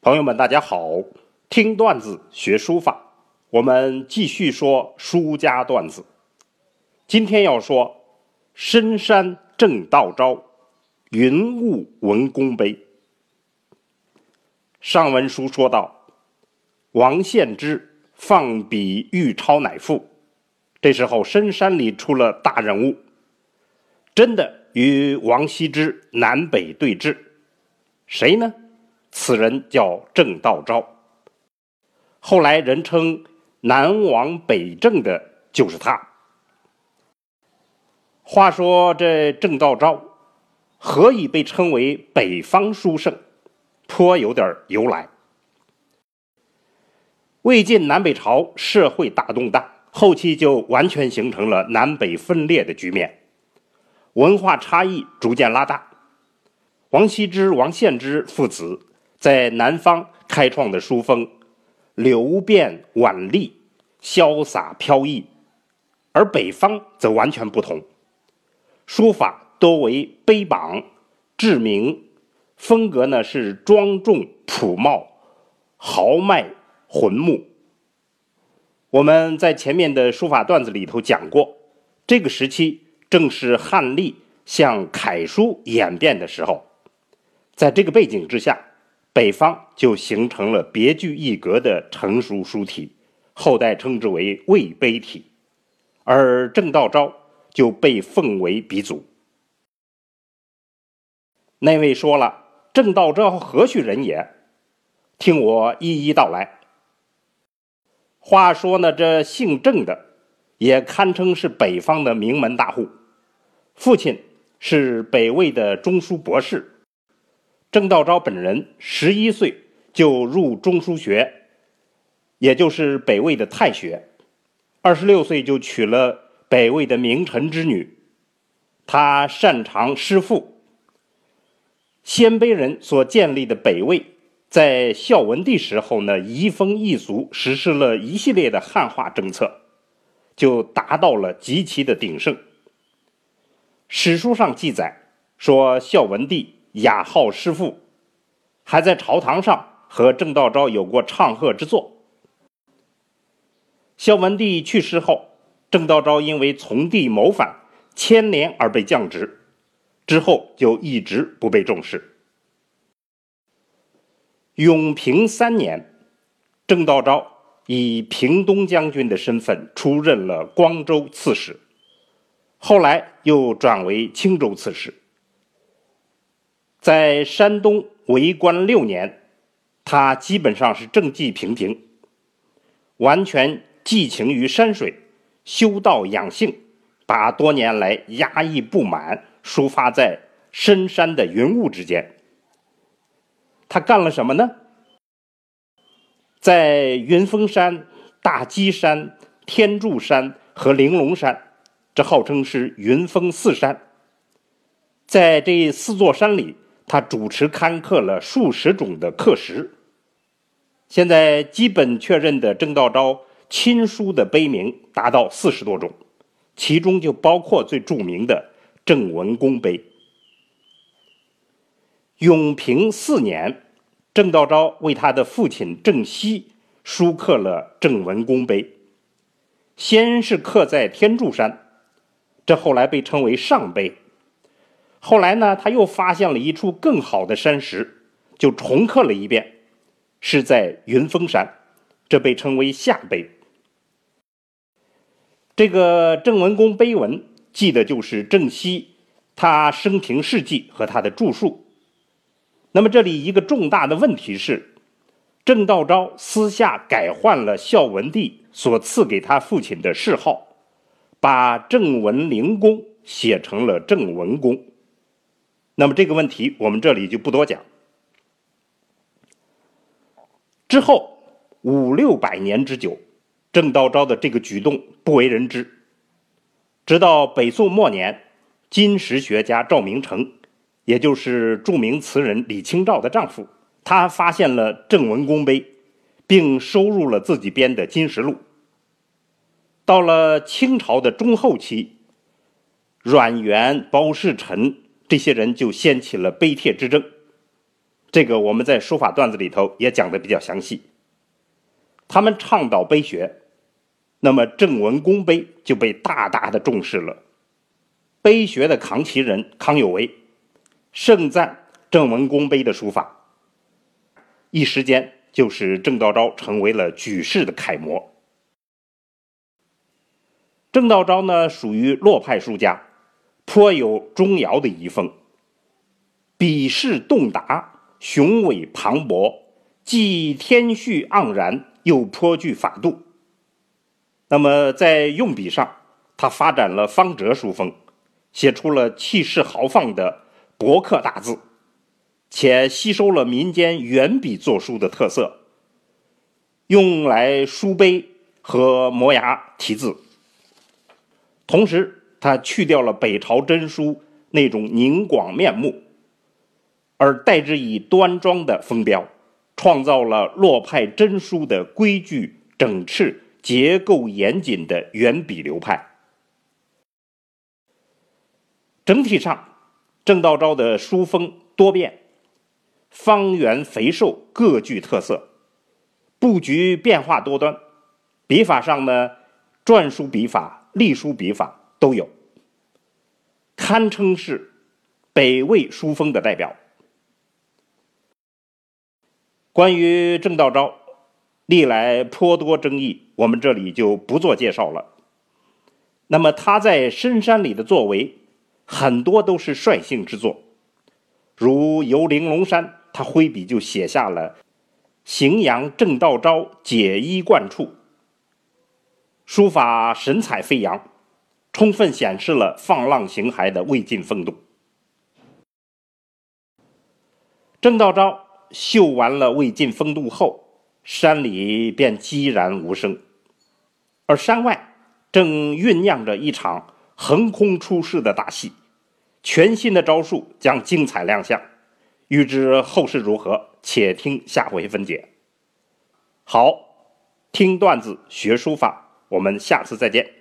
朋友们，大家好！听段子学书法，我们继续说书家段子。今天要说深山正道昭，云雾文公碑。上文书说到，王献之放笔欲抄乃赋，这时候深山里出了大人物，真的与王羲之南北对峙，谁呢？此人叫郑道昭，后来人称南王北郑的就是他。话说这郑道昭何以被称为北方书圣，颇有点由来。魏晋南北朝社会大动荡，后期就完全形成了南北分裂的局面，文化差异逐渐拉大。王羲之、王献之父子。在南方开创的书风，流变婉丽，潇洒飘逸；而北方则完全不同，书法多为碑榜、志明，风格呢是庄重朴茂、豪迈浑穆。我们在前面的书法段子里头讲过，这个时期正是汉隶向楷书演变的时候，在这个背景之下。北方就形成了别具一格的成熟书体，后代称之为魏碑体，而郑道昭就被奉为鼻祖。那位说了：“郑道昭何许人也？”听我一一道来。话说呢，这姓郑的也堪称是北方的名门大户，父亲是北魏的中书博士。郑道昭本人十一岁就入中书学，也就是北魏的太学。二十六岁就娶了北魏的名臣之女。他擅长诗赋。鲜卑人所建立的北魏，在孝文帝时候呢，移风易俗，实施了一系列的汉化政策，就达到了极其的鼎盛。史书上记载说，孝文帝。雅好诗赋，还在朝堂上和郑道昭有过唱和之作。孝文帝去世后，郑道昭因为从帝谋反牵连而被降职，之后就一直不被重视。永平三年，郑道昭以平东将军的身份出任了光州刺史，后来又转为青州刺史。在山东为官六年，他基本上是政绩平平，完全寄情于山水，修道养性，把多年来压抑不满抒发在深山的云雾之间。他干了什么呢？在云峰山、大基山、天柱山和玲珑山，这号称是云峰四山，在这四座山里。他主持刊刻了数十种的刻石。现在基本确认的郑道昭亲书的碑名达到四十多种，其中就包括最著名的郑文公碑。永平四年，郑道昭为他的父亲郑熙书刻了郑文公碑，先是刻在天柱山，这后来被称为上碑。后来呢，他又发现了一处更好的山石，就重刻了一遍，是在云峰山，这被称为下碑。这个郑文公碑文记的就是郑熙他生平事迹和他的著述。那么这里一个重大的问题是，郑道昭私下改换了孝文帝所赐给他父亲的谥号，把郑文灵公写成了郑文公。那么这个问题我们这里就不多讲。之后五六百年之久，郑道昭的这个举动不为人知。直到北宋末年，金石学家赵明诚，也就是著名词人李清照的丈夫，他发现了郑文公碑，并收入了自己编的《金石录》。到了清朝的中后期，阮元、包世臣这些人就掀起了碑帖之争。这个我们在书法段子里头也讲的比较详细。他们倡导碑学，那么郑文公碑就被大大的重视了。碑学的扛旗人康有为盛赞郑文公碑的书法，一时间就使郑道昭成为了举世的楷模。郑道昭呢，属于洛派书家，颇有钟繇的遗风，笔势洞达。雄伟磅礴，既天绪盎然，又颇具法度。那么在用笔上，他发展了方折书风，写出了气势豪放的博客大字，且吸收了民间圆笔作书的特色，用来书碑和磨牙题字。同时，他去掉了北朝真书那种凝广面目。而代之以端庄的风标，创造了洛派真书的规矩整饬、结构严谨的圆笔流派。整体上，郑道昭的书风多变，方圆肥瘦各具特色，布局变化多端，笔法上呢，篆书笔法、隶书笔法都有，堪称是北魏书风的代表。关于郑道昭，历来颇多争议，我们这里就不做介绍了。那么他在深山里的作为，很多都是率性之作，如游玲珑山，他挥笔就写下了“荥阳郑道昭解衣冠处”，书法神采飞扬，充分显示了放浪形骸的魏晋风度。郑道昭。秀完了魏晋风度后，山里便寂然无声，而山外正酝酿着一场横空出世的大戏，全新的招数将精彩亮相。欲知后事如何，且听下回分解。好，听段子学书法，我们下次再见。